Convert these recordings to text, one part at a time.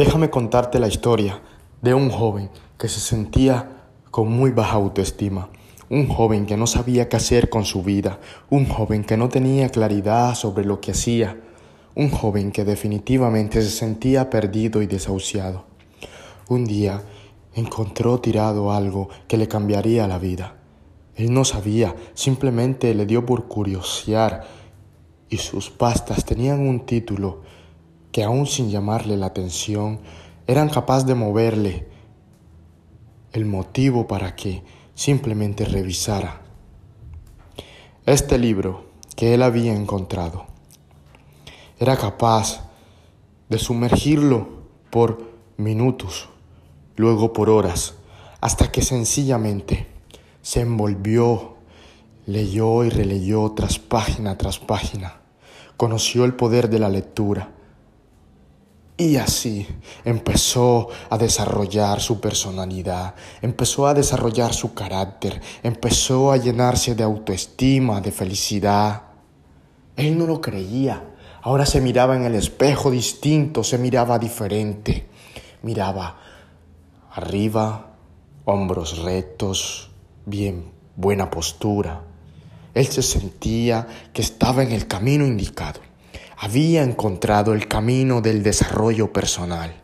Déjame contarte la historia de un joven que se sentía con muy baja autoestima, un joven que no sabía qué hacer con su vida, un joven que no tenía claridad sobre lo que hacía, un joven que definitivamente se sentía perdido y desahuciado. Un día encontró tirado algo que le cambiaría la vida. Él no sabía, simplemente le dio por curiosear y sus pastas tenían un título que aún sin llamarle la atención, eran capaces de moverle el motivo para que simplemente revisara este libro que él había encontrado. Era capaz de sumergirlo por minutos, luego por horas, hasta que sencillamente se envolvió, leyó y releyó tras página tras página, conoció el poder de la lectura, y así empezó a desarrollar su personalidad, empezó a desarrollar su carácter, empezó a llenarse de autoestima, de felicidad. Él no lo creía. Ahora se miraba en el espejo distinto, se miraba diferente. Miraba arriba, hombros rectos, bien, buena postura. Él se sentía que estaba en el camino indicado había encontrado el camino del desarrollo personal.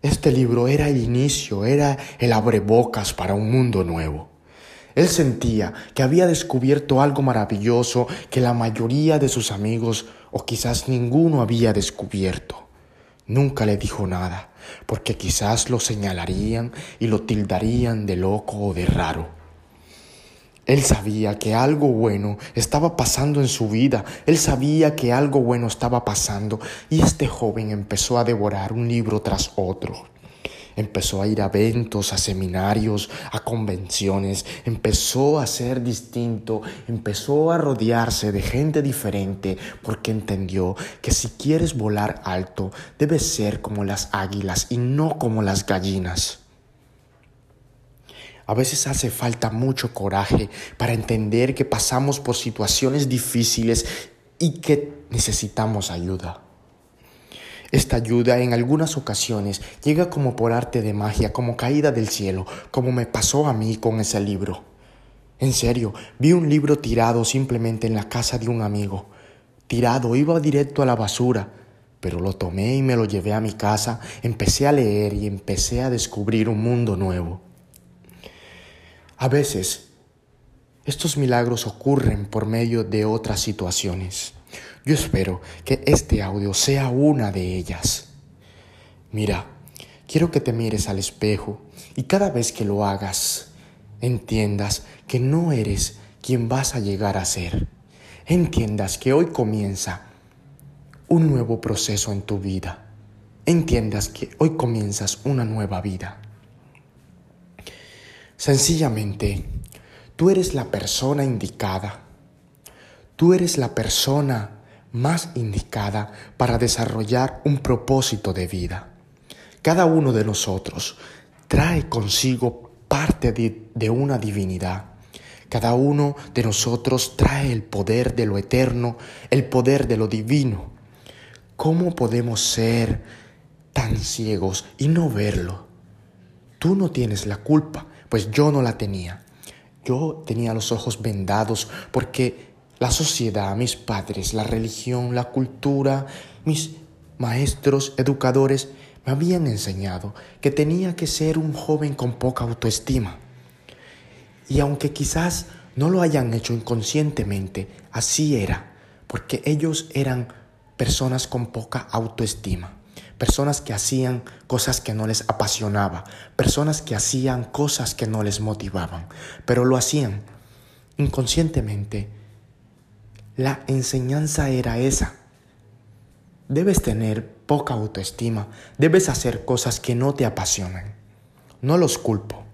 Este libro era el inicio, era el abrebocas para un mundo nuevo. Él sentía que había descubierto algo maravilloso que la mayoría de sus amigos o quizás ninguno había descubierto. Nunca le dijo nada, porque quizás lo señalarían y lo tildarían de loco o de raro. Él sabía que algo bueno estaba pasando en su vida, él sabía que algo bueno estaba pasando y este joven empezó a devorar un libro tras otro. Empezó a ir a eventos, a seminarios, a convenciones, empezó a ser distinto, empezó a rodearse de gente diferente porque entendió que si quieres volar alto debes ser como las águilas y no como las gallinas. A veces hace falta mucho coraje para entender que pasamos por situaciones difíciles y que necesitamos ayuda. Esta ayuda en algunas ocasiones llega como por arte de magia, como caída del cielo, como me pasó a mí con ese libro. En serio, vi un libro tirado simplemente en la casa de un amigo. Tirado, iba directo a la basura, pero lo tomé y me lo llevé a mi casa, empecé a leer y empecé a descubrir un mundo nuevo. A veces, estos milagros ocurren por medio de otras situaciones. Yo espero que este audio sea una de ellas. Mira, quiero que te mires al espejo y cada vez que lo hagas, entiendas que no eres quien vas a llegar a ser. Entiendas que hoy comienza un nuevo proceso en tu vida. Entiendas que hoy comienzas una nueva vida. Sencillamente, tú eres la persona indicada. Tú eres la persona más indicada para desarrollar un propósito de vida. Cada uno de nosotros trae consigo parte de, una divinidad. Cada uno de nosotros trae el poder de lo eterno, el poder de lo divino. ¿Cómo podemos ser tan ciegos y no verlo? Tú no tienes la culpa pues yo no la tenía. Yo tenía los ojos vendados porque la sociedad, mis padres, la religión, la cultura, mis maestros, educadores, me habían enseñado que tenía que ser un joven con poca autoestima. Y aunque quizás no lo hayan hecho inconscientemente, así era, porque ellos eran personas con poca autoestima personas que hacían cosas que no les apasionaba, personas que hacían cosas que no les motivaban, pero lo hacían inconscientemente. La enseñanza era esa. Debes tener poca autoestima, debes hacer cosas que no te apasionan. No los culpo.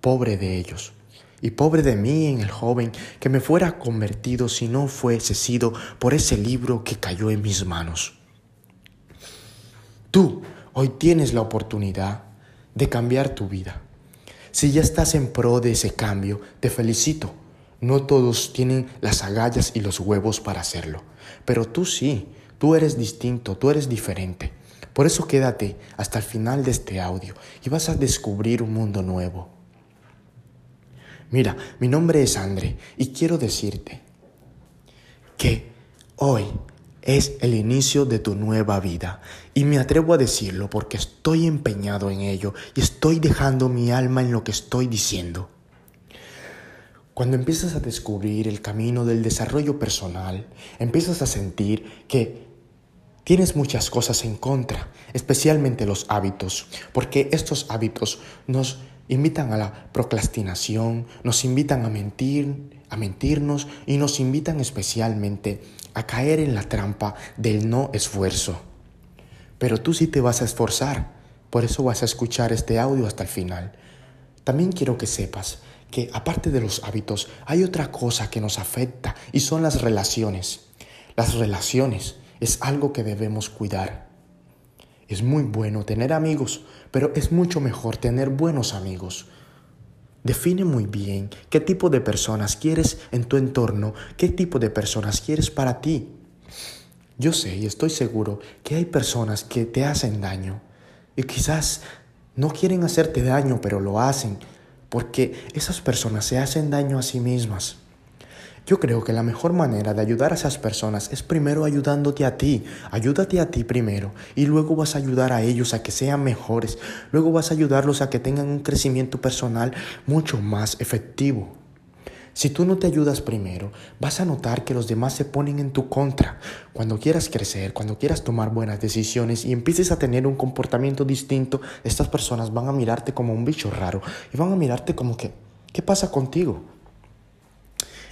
Pobre de ellos. Y pobre de mí en el joven que me fuera convertido si no fuese sido por ese libro que cayó en mis manos. Tú hoy tienes la oportunidad de cambiar tu vida. Si ya estás en pro de ese cambio, te felicito. No todos tienen las agallas y los huevos para hacerlo, pero tú sí, tú eres distinto, tú eres diferente. Por eso quédate hasta el final de este audio y vas a descubrir un mundo nuevo. Mira, mi nombre es André y quiero decirte que hoy es el inicio de tu nueva vida. Y me atrevo a decirlo porque estoy empeñado en ello y estoy dejando mi alma en lo que estoy diciendo. Cuando empiezas a descubrir el camino del desarrollo personal, empiezas a sentir que tienes muchas cosas en contra, especialmente los hábitos, porque estos hábitos nos invitan a la procrastinación, nos invitan a mentir, a mentirnos y nos invitan especialmente a caer en la trampa del no esfuerzo. Pero tú sí te vas a esforzar, por eso vas a escuchar este audio hasta el final. También quiero que sepas que aparte de los hábitos hay otra cosa que nos afecta y son las relaciones. Las relaciones es algo que debemos cuidar. Es muy bueno tener amigos, pero es mucho mejor tener buenos amigos. Define muy bien qué tipo de personas quieres en tu entorno, qué tipo de personas quieres para ti. Yo sé y estoy seguro que hay personas que te hacen daño y quizás no quieren hacerte daño, pero lo hacen porque esas personas se hacen daño a sí mismas. Yo creo que la mejor manera de ayudar a esas personas es primero ayudándote a ti. Ayúdate a ti primero y luego vas a ayudar a ellos a que sean mejores. Luego vas a ayudarlos a que tengan un crecimiento personal mucho más efectivo. Si tú no te ayudas primero, vas a notar que los demás se ponen en tu contra. Cuando quieras crecer, cuando quieras tomar buenas decisiones y empieces a tener un comportamiento distinto, estas personas van a mirarte como un bicho raro y van a mirarte como que, ¿qué pasa contigo?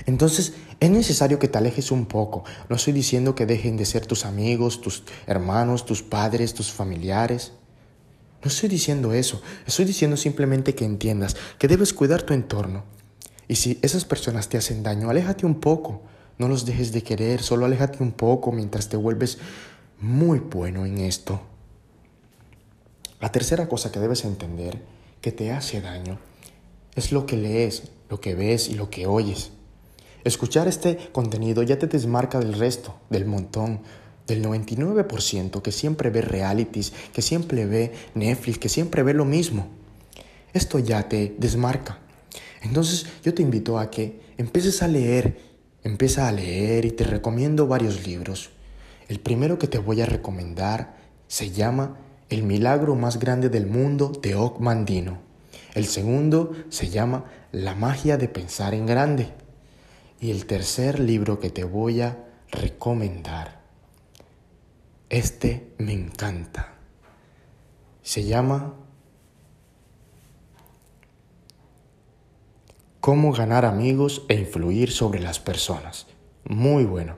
Entonces es necesario que te alejes un poco. No estoy diciendo que dejen de ser tus amigos, tus hermanos, tus padres, tus familiares. No estoy diciendo eso. Estoy diciendo simplemente que entiendas que debes cuidar tu entorno. Y si esas personas te hacen daño, aléjate un poco. No los dejes de querer, solo aléjate un poco mientras te vuelves muy bueno en esto. La tercera cosa que debes entender que te hace daño es lo que lees, lo que ves y lo que oyes. Escuchar este contenido ya te desmarca del resto, del montón, del 99% que siempre ve realities, que siempre ve Netflix, que siempre ve lo mismo. Esto ya te desmarca. Entonces yo te invito a que empieces a leer, empieza a leer y te recomiendo varios libros. El primero que te voy a recomendar se llama El milagro más grande del mundo de Oc Mandino. El segundo se llama La magia de pensar en grande. Y el tercer libro que te voy a recomendar, este me encanta. Se llama Cómo ganar amigos e influir sobre las personas. Muy bueno.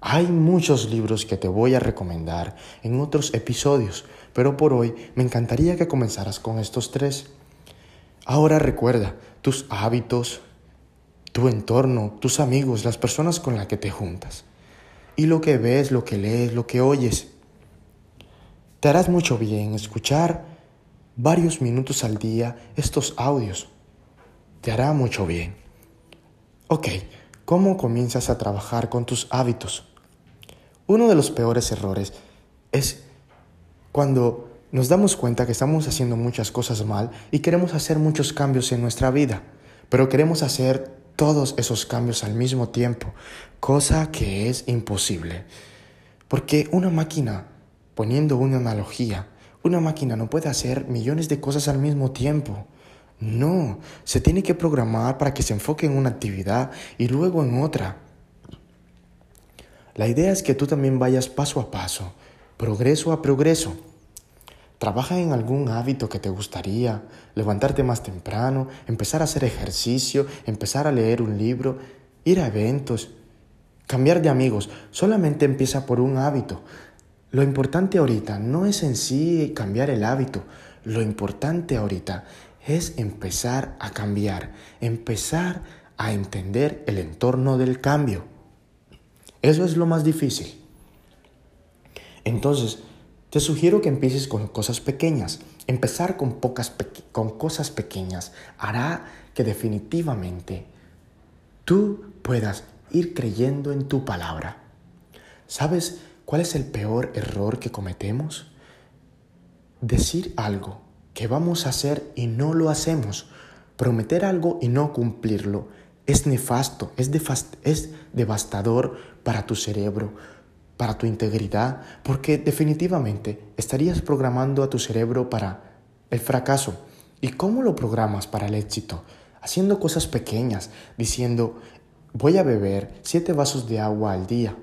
Hay muchos libros que te voy a recomendar en otros episodios, pero por hoy me encantaría que comenzaras con estos tres. Ahora recuerda, tus hábitos, tu entorno, tus amigos, las personas con las que te juntas. Y lo que ves, lo que lees, lo que oyes. Te harás mucho bien escuchar varios minutos al día estos audios. Te hará mucho bien. Ok, ¿cómo comienzas a trabajar con tus hábitos? Uno de los peores errores es cuando nos damos cuenta que estamos haciendo muchas cosas mal y queremos hacer muchos cambios en nuestra vida, pero queremos hacer todos esos cambios al mismo tiempo, cosa que es imposible. Porque una máquina, poniendo una analogía, una máquina no puede hacer millones de cosas al mismo tiempo. No, se tiene que programar para que se enfoque en una actividad y luego en otra. La idea es que tú también vayas paso a paso, progreso a progreso. Trabaja en algún hábito que te gustaría, levantarte más temprano, empezar a hacer ejercicio, empezar a leer un libro, ir a eventos, cambiar de amigos. Solamente empieza por un hábito. Lo importante ahorita no es en sí cambiar el hábito, lo importante ahorita es empezar a cambiar, empezar a entender el entorno del cambio. Eso es lo más difícil. Entonces, te sugiero que empieces con cosas pequeñas. Empezar con, pocas con cosas pequeñas hará que definitivamente tú puedas ir creyendo en tu palabra. ¿Sabes cuál es el peor error que cometemos? decir algo que vamos a hacer y no lo hacemos, prometer algo y no cumplirlo, es nefasto, es, es devastador para tu cerebro, para tu integridad, porque definitivamente estarías programando a tu cerebro para el fracaso. ¿Y cómo lo programas para el éxito? Haciendo cosas pequeñas, diciendo, voy a beber siete vasos de agua al día.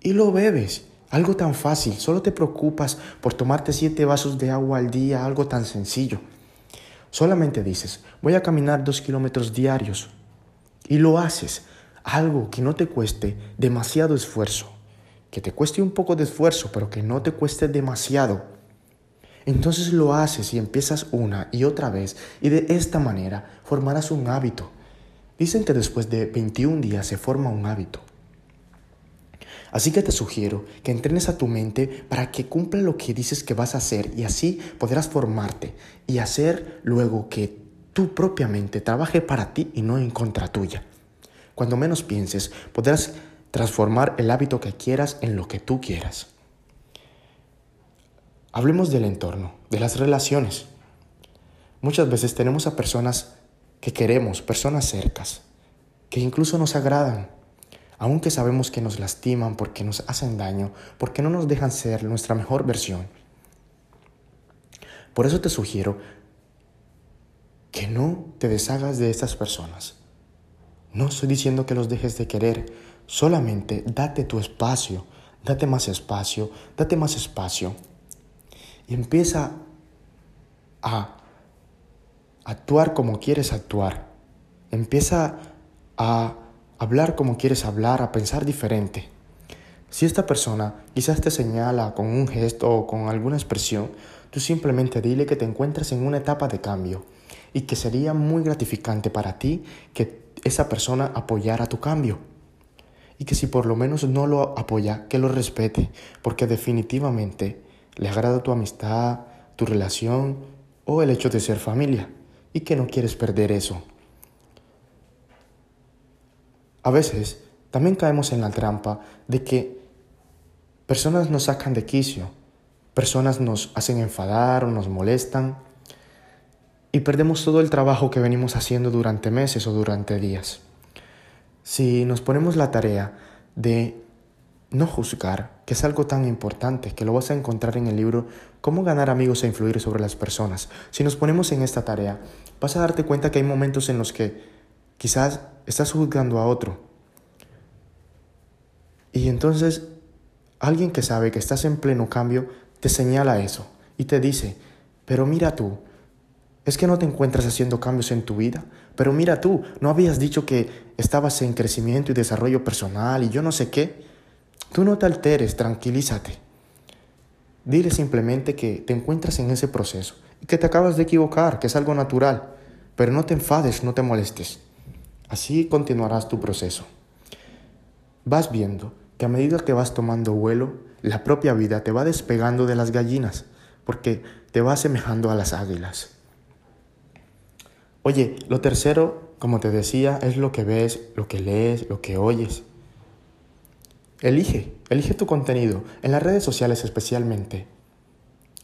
Y lo bebes. Algo tan fácil, solo te preocupas por tomarte siete vasos de agua al día, algo tan sencillo. Solamente dices, voy a caminar dos kilómetros diarios. Y lo haces, algo que no te cueste demasiado esfuerzo, que te cueste un poco de esfuerzo, pero que no te cueste demasiado. Entonces lo haces y empiezas una y otra vez y de esta manera formarás un hábito. Dicen que después de 21 días se forma un hábito. Así que te sugiero que entrenes a tu mente para que cumpla lo que dices que vas a hacer y así podrás formarte y hacer luego que tú propiamente trabaje para ti y no en contra tuya. Cuando menos pienses, podrás transformar el hábito que quieras en lo que tú quieras. Hablemos del entorno, de las relaciones. Muchas veces tenemos a personas que queremos, personas cercas, que incluso nos agradan, aunque sabemos que nos lastiman porque nos hacen daño, porque no nos dejan ser nuestra mejor versión. Por eso te sugiero que no te deshagas de estas personas. No estoy diciendo que los dejes de querer, solamente date tu espacio, date más espacio, date más espacio. Y empieza a actuar como quieres actuar. Empieza a hablar como quieres hablar, a pensar diferente. Si esta persona quizás te señala con un gesto o con alguna expresión, tú simplemente dile que te encuentras en una etapa de cambio y que sería muy gratificante para ti que esa persona apoyara tu cambio. Y que si por lo menos no lo apoya, que lo respete, porque definitivamente le agrada tu amistad, tu relación o el hecho de ser familia, y que no quieres perder eso. A veces también caemos en la trampa de que personas nos sacan de quicio, personas nos hacen enfadar o nos molestan y perdemos todo el trabajo que venimos haciendo durante meses o durante días. Si nos ponemos la tarea de no juzgar, que es algo tan importante, que lo vas a encontrar en el libro Cómo ganar amigos e influir sobre las personas, si nos ponemos en esta tarea, vas a darte cuenta que hay momentos en los que quizás estás juzgando a otro. Y entonces alguien que sabe que estás en pleno cambio te señala eso y te dice, pero mira tú, es que no te encuentras haciendo cambios en tu vida. Pero mira tú, ¿no habías dicho que estabas en crecimiento y desarrollo personal y yo no sé qué? Tú no te alteres, tranquilízate. Dile simplemente que te encuentras en ese proceso y que te acabas de equivocar, que es algo natural. Pero no te enfades, no te molestes. Así continuarás tu proceso. Vas viendo que a medida que vas tomando vuelo, la propia vida te va despegando de las gallinas, porque te va asemejando a las águilas. Oye, lo tercero, como te decía, es lo que ves, lo que lees, lo que oyes. Elige, elige tu contenido, en las redes sociales especialmente.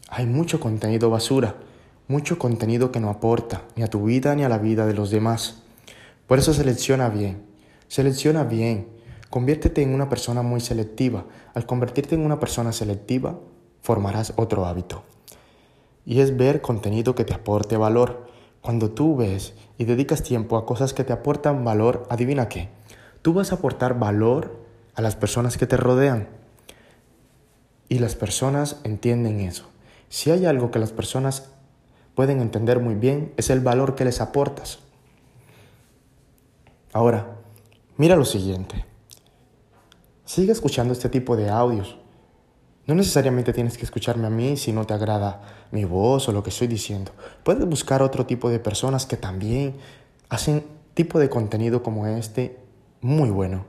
Hay mucho contenido basura, mucho contenido que no aporta ni a tu vida ni a la vida de los demás. Por eso selecciona bien, selecciona bien, conviértete en una persona muy selectiva. Al convertirte en una persona selectiva, formarás otro hábito. Y es ver contenido que te aporte valor, cuando tú ves y dedicas tiempo a cosas que te aportan valor, adivina qué, tú vas a aportar valor a las personas que te rodean. Y las personas entienden eso. Si hay algo que las personas pueden entender muy bien, es el valor que les aportas. Ahora, mira lo siguiente. Sigue escuchando este tipo de audios. No necesariamente tienes que escucharme a mí si no te agrada mi voz o lo que estoy diciendo. Puedes buscar otro tipo de personas que también hacen tipo de contenido como este muy bueno.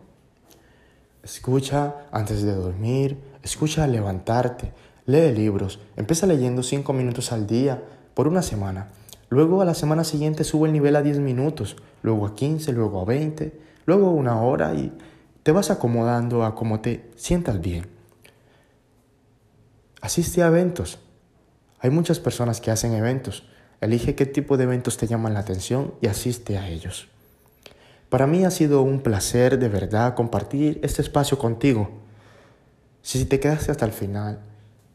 Escucha antes de dormir, escucha al levantarte, lee libros, empieza leyendo 5 minutos al día por una semana. Luego a la semana siguiente sube el nivel a 10 minutos, luego a 15, luego a 20, luego una hora y te vas acomodando a como te sientas bien. Asiste a eventos. Hay muchas personas que hacen eventos. Elige qué tipo de eventos te llaman la atención y asiste a ellos. Para mí ha sido un placer de verdad compartir este espacio contigo. Si te quedaste hasta el final,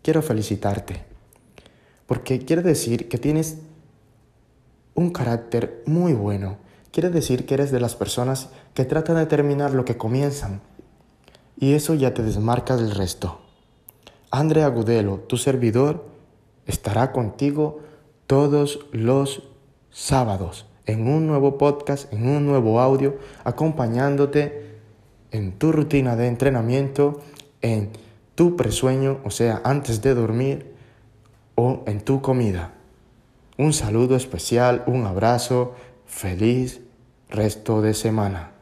quiero felicitarte, porque quiere decir que tienes un carácter muy bueno. Quiere decir que eres de las personas que tratan de terminar lo que comienzan. Y eso ya te desmarca del resto. Andrea Agudelo, tu servidor, estará contigo todos los sábados en un nuevo podcast, en un nuevo audio, acompañándote en tu rutina de entrenamiento, en tu presueño, o sea, antes de dormir o en tu comida. Un saludo especial, un abrazo, feliz resto de semana.